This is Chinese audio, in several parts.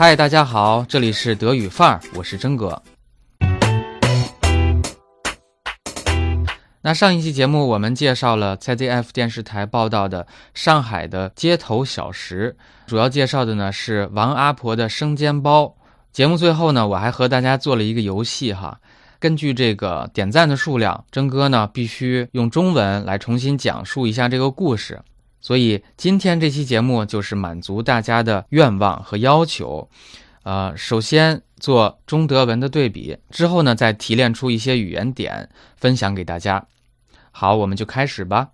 嗨，大家好，这里是德语范儿，我是真哥。那上一期节目我们介绍了 ZDF 电视台报道的上海的街头小食，主要介绍的呢是王阿婆的生煎包。节目最后呢，我还和大家做了一个游戏哈，根据这个点赞的数量，真哥呢必须用中文来重新讲述一下这个故事。所以今天这期节目就是满足大家的愿望和要求，呃，首先做中德文的对比，之后呢再提炼出一些语言点分享给大家。好，我们就开始吧。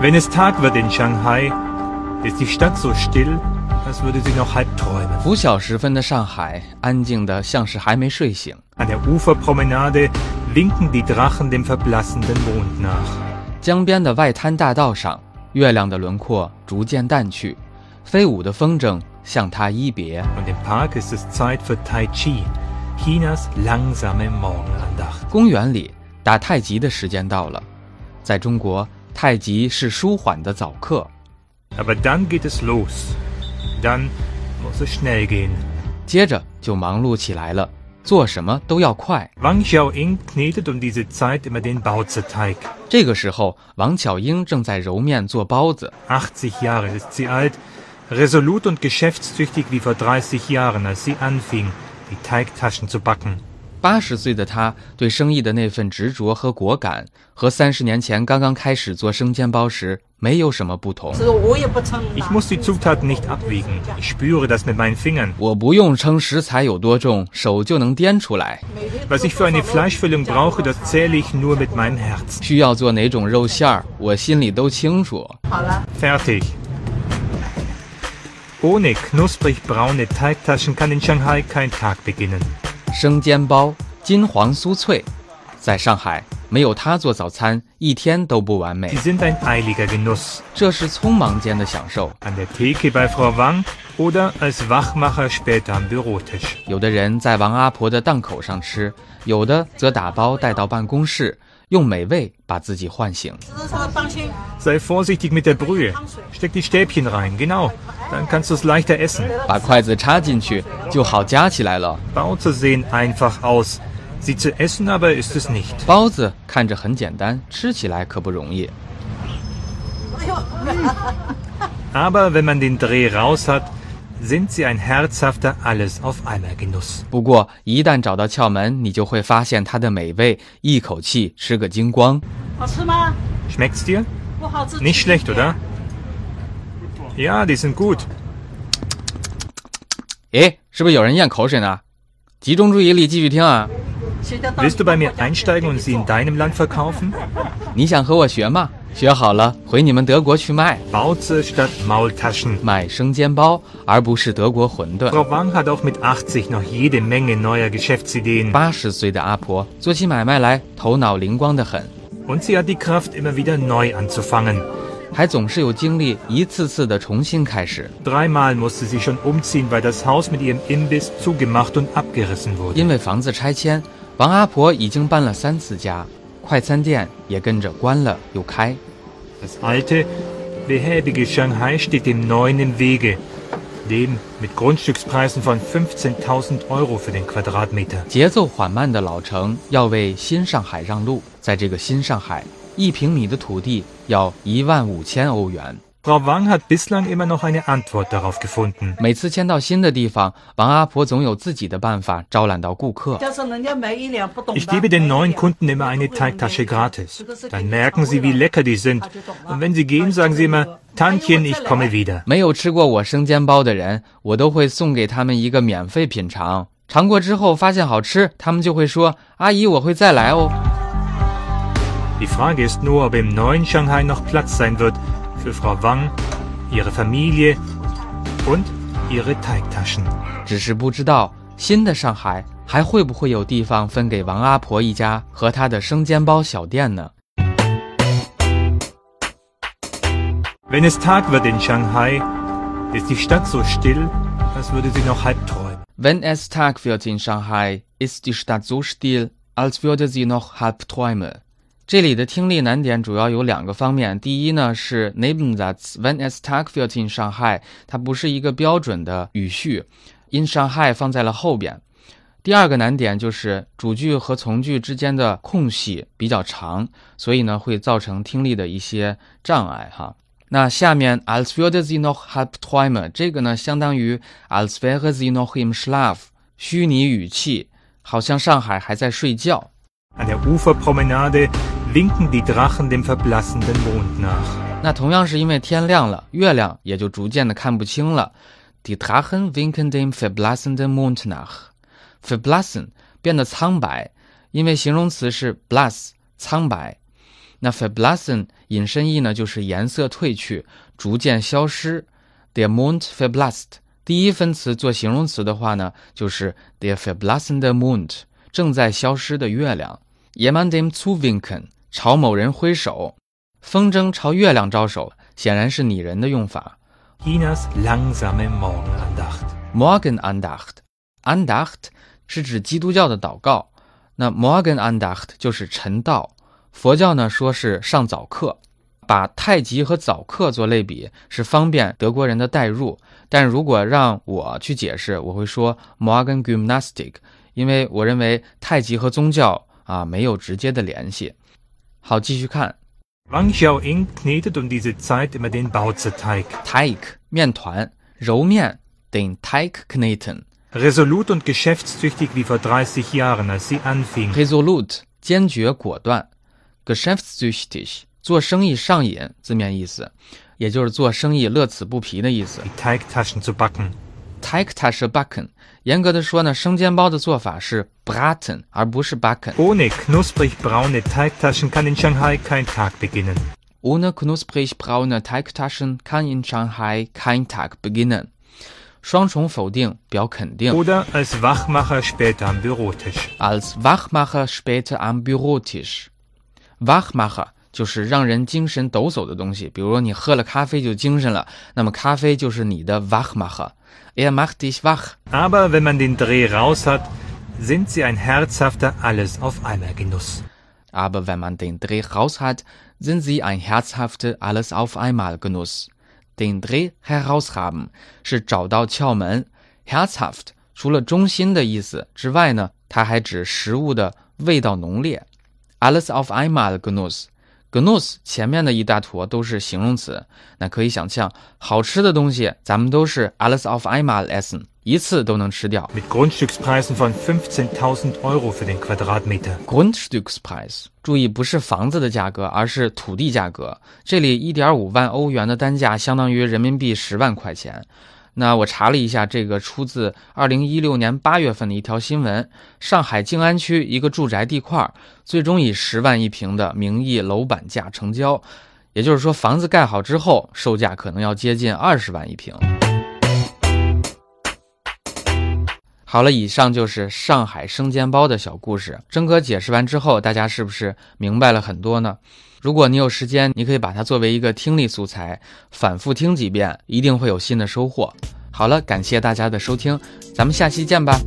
Wenn es Tag wird in Shanghai, ist die Stadt so still, als würde sie noch halb träumen. 拂晓时分的上海，安静的像是还没睡醒。An der Uferpromenade winken die Drachen dem verblassenden Mond nach. 江边的外滩大道上，月亮的轮廓逐渐淡去，飞舞的风筝向他一别。公园里打太极的时间到了，在中国，太极是舒缓的早课。Geht es los. Schnell gehen. 接着就忙碌起来了，做什么都要快。Wang Xiaoying knetet um diese. 这个时候，王巧英正在揉面做包子。80 Jahre ist sie alt, resolut und geschäftstüchtig wie vor 30 Jahren, als sie anfing, die Teigtaschen zu backen. 八十岁的她对生意的那份执着和果敢，和三十年前刚刚开始做生煎包时没有什么不同。Ich muss die Zutaten nicht abwiegen. Ich spüre das mit meinen Fingern. 我不用称食材有多重，手就能掂出来。Was ich für eine Fleischfüllung brauche, das zähle ich nur mit meinem Herzen. 需要做哪种肉馅儿，我心里都清楚。好了 Fertig. Ohne knusprig braune Teigtaschen kann in Shanghai kein Tag beginnen. 生煎包金黄酥脆，在上海没有他做早餐，一天都不完美。这是匆忙间的享受。有的人在王阿婆的档口上吃，有的则打包带到办公室，用美味把自己唤醒。把筷子插进去就好，夹起来了。Baute sehen einfach aus. Sie zu essen aber ist es nicht. 包子看着很简单，吃起来可不容易。 Aber wenn man den Dreh raus hat, sind sie ein herzhafter Alles auf einmal Genuss. 不过一旦找到窍门，你就会发现它的美味，一口气吃个精光。好吃吗？ Schmeckt's dir? 不好吃。 Nicht schlecht, oder? Ja, die sind gut. 诶，是不是有人咽口水呢？集中注意力，继续听啊！ 学得到 Willst du bei mir einsteigen und sie in deinem Land verkaufen? 你想和我学吗？学好了回你们德国去卖， Bauze statt Maultaschen. 卖生煎包，而不是德国馄饨。 Frau Wang hat auch mit 80 noch jede Menge neuer Geschäftsideen. 八十岁的阿婆做起买卖来头脑灵光得很， Und sie hat die Kraft, immer wieder neu anzufangen. 还总是有精力一次次的重新开始。 Dreimal musste sie schon umziehen, weil das Haus mit ihrem Imbiss zugemacht und abgerissen wurde. 因为房子拆迁， 王阿婆已经搬了三次家，快餐店也跟着关了又开。Das alte, behäbige Shanghai steht dem neuen im Wege. Leben mit Grundstückspreisen von 15.000 Euro für den Quadratmeter. 节奏缓慢的老城要为新上海让路，在这个新上海，一平米的土地要一万五千欧元。Frau Wang hat bislang immer noch eine Antwort darauf gefunden. 每次迁到新的地方，王阿婆总有自己的办法招揽到顾客。要是人家买一两不懂的， Ich gebe den neuen Kunden immer eine Teigtasche gratis. Dann merken sie, wie lecker die sind. Und wenn sie gehen, sagen sie immer, Tantchen, ich komme wieder. 没有吃过我生煎包的人，我都会送给他们一个免费品尝。尝过之后发现好吃，他们就会说：“阿姨，我会再来哦。 Die Frage ist nur, ob im neuen Shanghai noch Platz sein wird für Frau Wang, ihre Familie und ihre Teigtaschen. ”只是不知道新的上海还会不会有地方分给王阿婆一家和她的生煎包小店呢？ Wenn es Tag wird in Shanghai, ist die Stadt so still, als würde sie noch halb träumen. Wenn es Tag wird in Shanghai, ist die Stadt so still, als würde sie noch halb träumen. 这里的听力难点主要有两个方面。第一呢是 Nebensatz When es Tag wird in Shanghai，它不是一个标准的语序，in Shanghai 放在了后边。第二个难点就是主句和从句之间的空隙比较长，所以呢会造成听力的一些障碍哈。那下面 als würde sie noch halb träumen，这个呢相当于 als wäre sie noch im Schlaf，虚拟语气，好像上海还在睡觉。An der Uferpromenade winken die Drachen dem verblassenden Mond nach. 那同样是因为天亮了，月亮也就逐渐的看不清了。Die Drachen winken dem verblassenden Mond nach。verblassen 变得苍白，因为形容词是 blass 苍白。那 verblassen 引申义呢，就是颜色褪去，逐渐消失。Der Mond verblasst，第一分词做形容词的话呢，就是 der verblassende Mond，正在消失的月亮。jemand dem zuwinken， 朝某人挥手。风筝朝月亮招手，显然是拟人的用法。Inas langsame Morgenandacht. Morgenandacht，Andacht 是指基督教的祷告，那 Morgenandacht 就是晨祷。佛教呢说是上早课，把太极和早课做类比是方便德国人的代入。但如果让我去解释，我会说 Morgen Gymnastik，因为我认为太极和宗教啊没有直接的联系。好，继续看 Wang Xiaoying knetet um diese Zeit immer den Baozi-Teig. Teig 面团揉面den Teig kneten。 Resolut und geschäftstüchtig wie vor 30 Jahren, als sie anfing. resolute 坚决果断，geschäftstüchtig 做生意上瘾，字面意思，也就是做生意乐此不疲的意思。 die Teigtaschen zu backen. Teigtasche backen，严格的说呢，生煎包的做法是 braten 而不是 backen。Ohne knusprig braune Teigtaschen kann in Shanghai kein Tag beginnen. Ohne knusprig braune Teigtaschen kann in Shanghai kein Tag beginnen。双重否定表肯定。Oder als Wachmacher später am Bürotisch. als Wachmacher später am Bürotisch。Wachmacher 就是让人精神抖擞的东西，比如说你喝了咖啡就精神了，那么咖啡就是你的 Wachmacher。Er macht dich wach。 Aber wenn man den Dreh raus hat, sind sie ein herzhafter Alles auf einmal Genuss. Aber wenn man den Dreh raus hat, sind sie ein herzhafter Alles auf einmal Genuss。den Dreh heraushaben 是找到窍门，herzhaft 除了中心的意思之外呢，它还指食物的味道浓烈。Alles auf einmal Genuss。 Genuss 前面的一大坨都是形容词，那可以想象，好吃的东西咱们都是 alles auf einmal essen，一次都能吃掉。Mit Grundstückspreisen von 15.000 Euro für den Quadratmeter. Grundstückspreis，注意不是房子的价格，而是土地价格。这里一点五万欧元的单价相当于人民币十万块钱。那我查了一下，这个出自二零一六年八月份的一条新闻：上海静安区一个住宅地块，最终以十万一平的名义楼板价成交。也就是说，房子盖好之后，售价可能要接近二十万一平。好了，以上就是上海生煎包的小故事。真哥解释完之后，大家是不是明白了很多呢？如果你有时间，你可以把它作为一个听力素材，反复听几遍，一定会有新的收获。好了，感谢大家的收听，咱们下期见吧。